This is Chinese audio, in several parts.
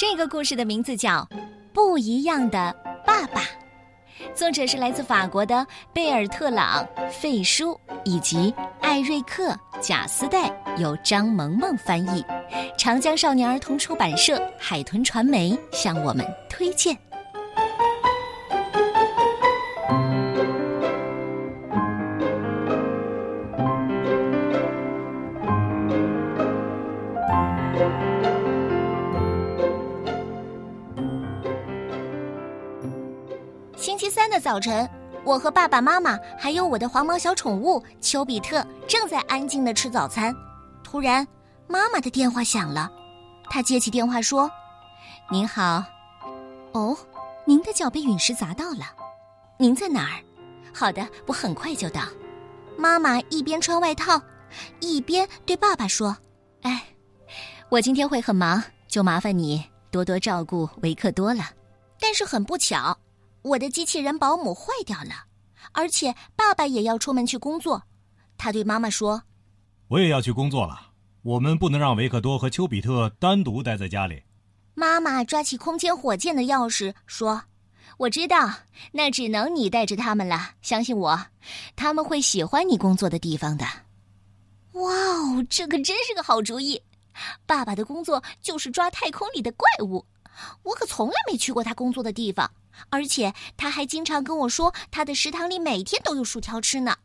这个故事的名字叫《不一样的爸爸》，作者是来自法国的贝尔特朗·费舒以及艾瑞克·贾斯代，由张萌萌翻译，长江少年儿童出版社、海豚传媒向我们推荐。星期三的早晨，我和爸爸妈妈还有我的黄毛小宠物丘比特正在安静的吃早餐。突然，妈妈的电话响了，她接起电话说：“您好，哦，您的脚被陨石砸到了，您在哪儿？好的，我很快就到。”妈妈一边穿外套，一边对爸爸说：“哎，我今天会很忙，就麻烦你多多照顾维克多了。但是很不巧。”我的机器人保姆坏掉了，而且爸爸也要出门去工作。他对妈妈说：“我也要去工作了，我们不能让维克多和丘比特单独待在家里。”妈妈抓起空间火箭的钥匙说：“我知道，那只能你带着他们了。相信我，他们会喜欢你工作的地方的。”哇哦，这可真是个好主意！爸爸的工作就是抓太空里的怪物，我可从来没去过他工作的地方。而且他还经常跟我说，他的食堂里每天都有薯条吃呢。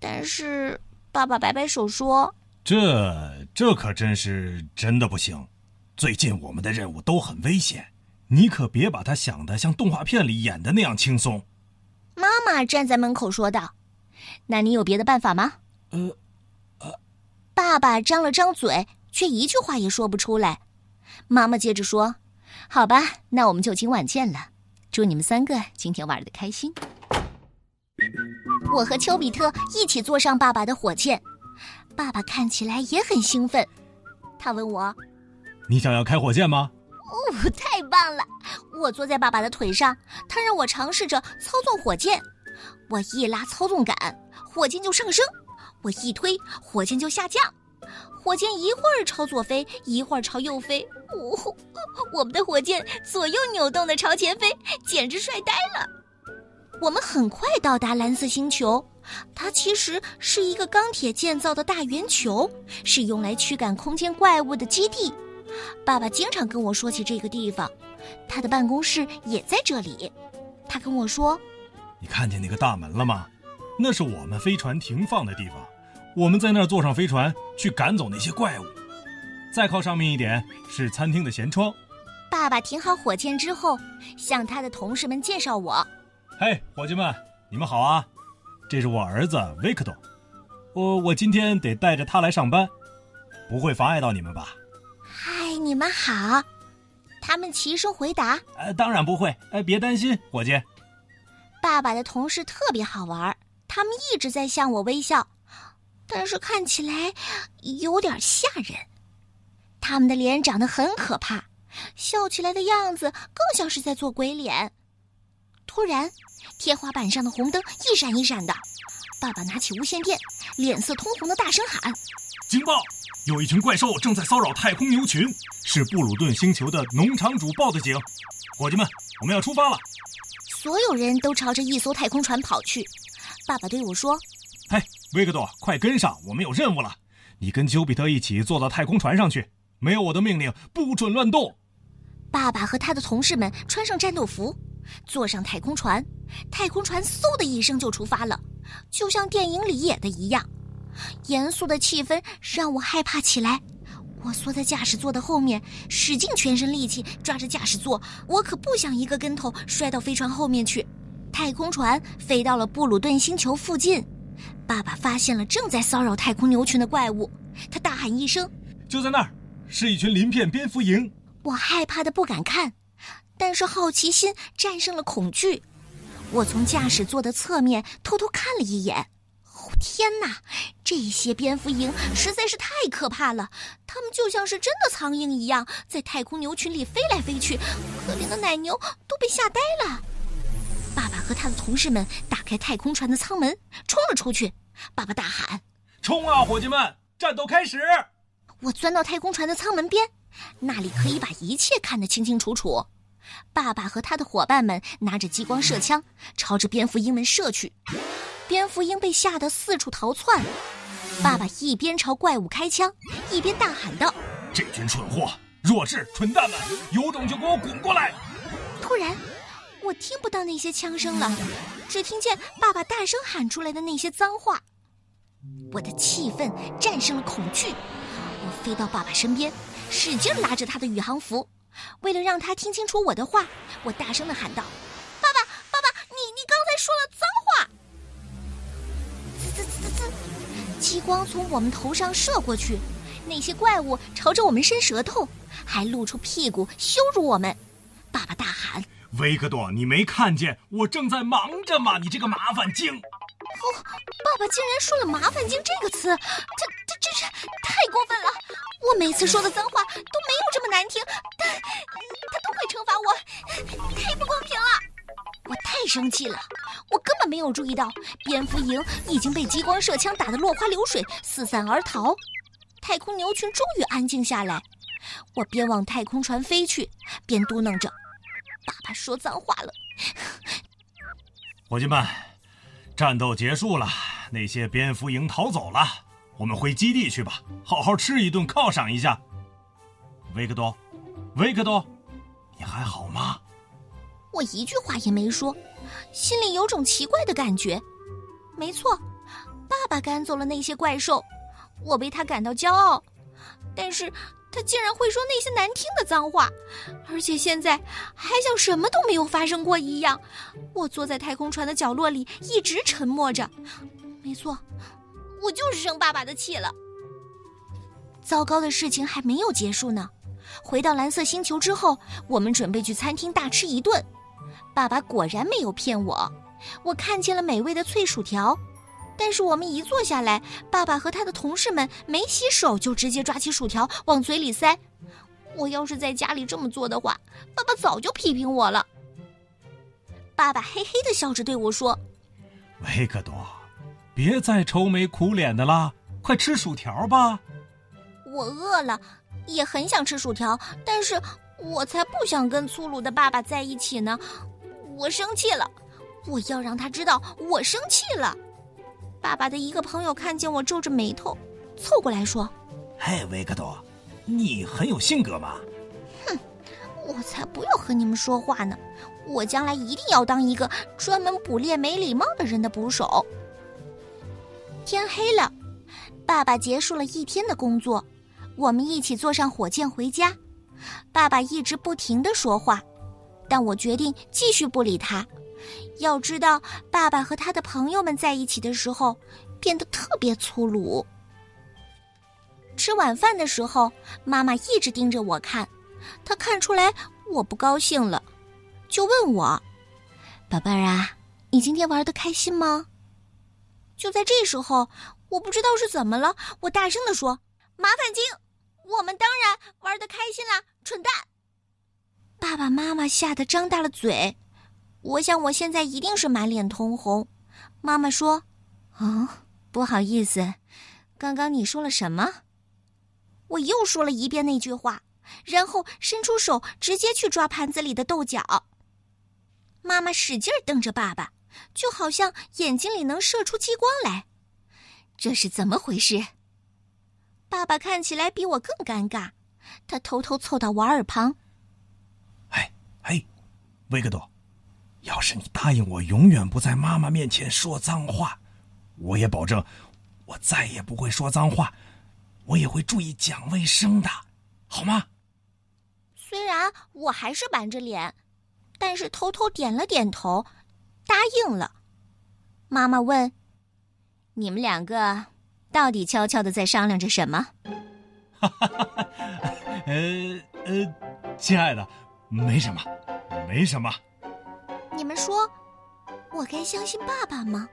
但是爸爸摆摆手说：“这这可真是真的不行。最近我们的任务都很危险，你可别把他想的像动画片里演的那样轻松。”妈妈站在门口说道：“那你有别的办法吗？”呃，呃，爸爸张了张嘴，却一句话也说不出来。妈妈接着说：“好吧，那我们就今晚见了。”祝你们三个今天玩的开心。我和丘比特一起坐上爸爸的火箭，爸爸看起来也很兴奋。他问我：“你想要开火箭吗？”哦，太棒了！我坐在爸爸的腿上，他让我尝试着操纵火箭。我一拉操纵杆，火箭就上升；我一推，火箭就下降。火箭一会儿朝左飞，一会儿朝右飞。哦，我们的火箭左右扭动的朝前飞，简直帅呆了。我们很快到达蓝色星球，它其实是一个钢铁建造的大圆球，是用来驱赶空间怪物的基地。爸爸经常跟我说起这个地方，他的办公室也在这里。他跟我说：“你看见那个大门了吗？那是我们飞船停放的地方。我们在那儿坐上飞船去赶走那些怪物。”再靠上面一点是餐厅的舷窗。爸爸停好火箭之后，向他的同事们介绍我：“嘿，伙计们，你们好啊！这是我儿子维克多，我我今天得带着他来上班，不会妨碍到你们吧？”“嗨，你们好！”他们齐声回答：“呃，当然不会。呃，别担心，伙计。”爸爸的同事特别好玩，他们一直在向我微笑，但是看起来有点吓人。他们的脸长得很可怕，笑起来的样子更像是在做鬼脸。突然，天花板上的红灯一闪一闪的，爸爸拿起无线电，脸色通红的大声喊：“警报！有一群怪兽正在骚扰太空牛群，是布鲁顿星球的农场主报的警。伙计们，我们要出发了！”所有人都朝着一艘太空船跑去。爸爸对我说：“嘿，维克多，快跟上，我们有任务了！你跟丘比特一起坐到太空船上去。”没有我的命令，不准乱动。爸爸和他的同事们穿上战斗服，坐上太空船。太空船嗖的一声就出发了，就像电影里演的一样。严肃的气氛让我害怕起来。我缩在驾驶座的后面，使尽全身力气抓着驾驶座。我可不想一个跟头摔到飞船后面去。太空船飞到了布鲁顿星球附近，爸爸发现了正在骚扰太空牛群的怪物。他大喊一声：“就在那儿！”是一群鳞片蝙蝠蝇，我害怕的不敢看，但是好奇心战胜了恐惧。我从驾驶座的侧面偷偷看了一眼，哦天哪，这些蝙蝠蝇实在是太可怕了！它们就像是真的苍蝇一样，在太空牛群里飞来飞去，可怜的奶牛都被吓呆了。爸爸和他的同事们打开太空船的舱门，冲了出去。爸爸大喊：“冲啊，伙计们，战斗开始！”我钻到太空船的舱门边，那里可以把一切看得清清楚楚。爸爸和他的伙伴们拿着激光射枪，朝着蝙蝠鹰们射去。蝙蝠鹰被吓得四处逃窜。爸爸一边朝怪物开枪，一边大喊道：“这群蠢货，弱智蠢蛋们，有种就给我滚过来！”突然，我听不到那些枪声了，只听见爸爸大声喊出来的那些脏话。我的气愤战胜了恐惧，我飞到爸爸身边，使劲拉着他的宇航服。为了让他听清楚我的话，我大声的喊道：“爸爸，爸爸，你你刚才说了脏话！”滋滋滋滋滋，激光从我们头上射过去，那些怪物朝着我们伸舌头，还露出屁股羞辱我们。爸爸大喊：“维克多，你没看见我正在忙着吗？你这个麻烦精！”哦，爸爸竟然说了“麻烦精”这个词，这这真是太过分了！我每次说的脏话都没有这么难听，但他都会惩罚我，太不公平了！我太生气了，我根本没有注意到蝙蝠营已经被激光射枪打得落花流水，四散而逃。太空牛群终于安静下来，我边往太空船飞去，边嘟囔着：“说脏话了。”伙计们，战斗结束了，那些蝙蝠营逃走了。我们回基地去吧，好好吃一顿犒赏一下。维克多，维克多，你还好吗？我一句话也没说，心里有种奇怪的感觉。没错，爸爸赶走了那些怪兽，我为他感到骄傲。但是他竟然会说那些难听的脏话，而且现在还像什么都没有发生过一样。我坐在太空船的角落里，一直沉默着。没错。我就是生爸爸的气了。糟糕的事情还没有结束呢。回到蓝色星球之后，我们准备去餐厅大吃一顿。爸爸果然没有骗我，我看见了美味的脆薯条。但是我们一坐下来，爸爸和他的同事们没洗手就直接抓起薯条往嘴里塞。我要是在家里这么做的话，爸爸早就批评我了。爸爸嘿嘿的笑着对我说：“维克多。”别再愁眉苦脸的啦，快吃薯条吧！我饿了，也很想吃薯条，但是我才不想跟粗鲁的爸爸在一起呢。我生气了，我要让他知道我生气了。爸爸的一个朋友看见我皱着眉头，凑过来说：“嘿，维克多，你很有性格嘛。”哼，我才不要和你们说话呢！我将来一定要当一个专门捕猎没礼貌的人的捕手。天黑了，爸爸结束了一天的工作，我们一起坐上火箭回家。爸爸一直不停的说话，但我决定继续不理他。要知道，爸爸和他的朋友们在一起的时候，变得特别粗鲁。吃晚饭的时候，妈妈一直盯着我看，她看出来我不高兴了，就问我：“宝贝儿啊，你今天玩的开心吗？”就在这时候，我不知道是怎么了，我大声的说：“麻烦精，我们当然玩的开心啦，蠢蛋！”爸爸妈妈吓得张大了嘴，我想我现在一定是满脸通红。妈妈说：“哦，不好意思，刚刚你说了什么？”我又说了一遍那句话，然后伸出手直接去抓盘子里的豆角。妈妈使劲瞪着爸爸。就好像眼睛里能射出激光来，这是怎么回事？爸爸看起来比我更尴尬，他偷偷凑到我耳旁：“哎哎，维克多，要是你答应我永远不在妈妈面前说脏话，我也保证我再也不会说脏话，我也会注意讲卫生的，好吗？”虽然我还是板着脸，但是偷偷点了点头。答应了，妈妈问：“你们两个到底悄悄的在商量着什么？”哈哈哈哈呃呃，亲爱的，没什么，没什么。你们说，我该相信爸爸吗？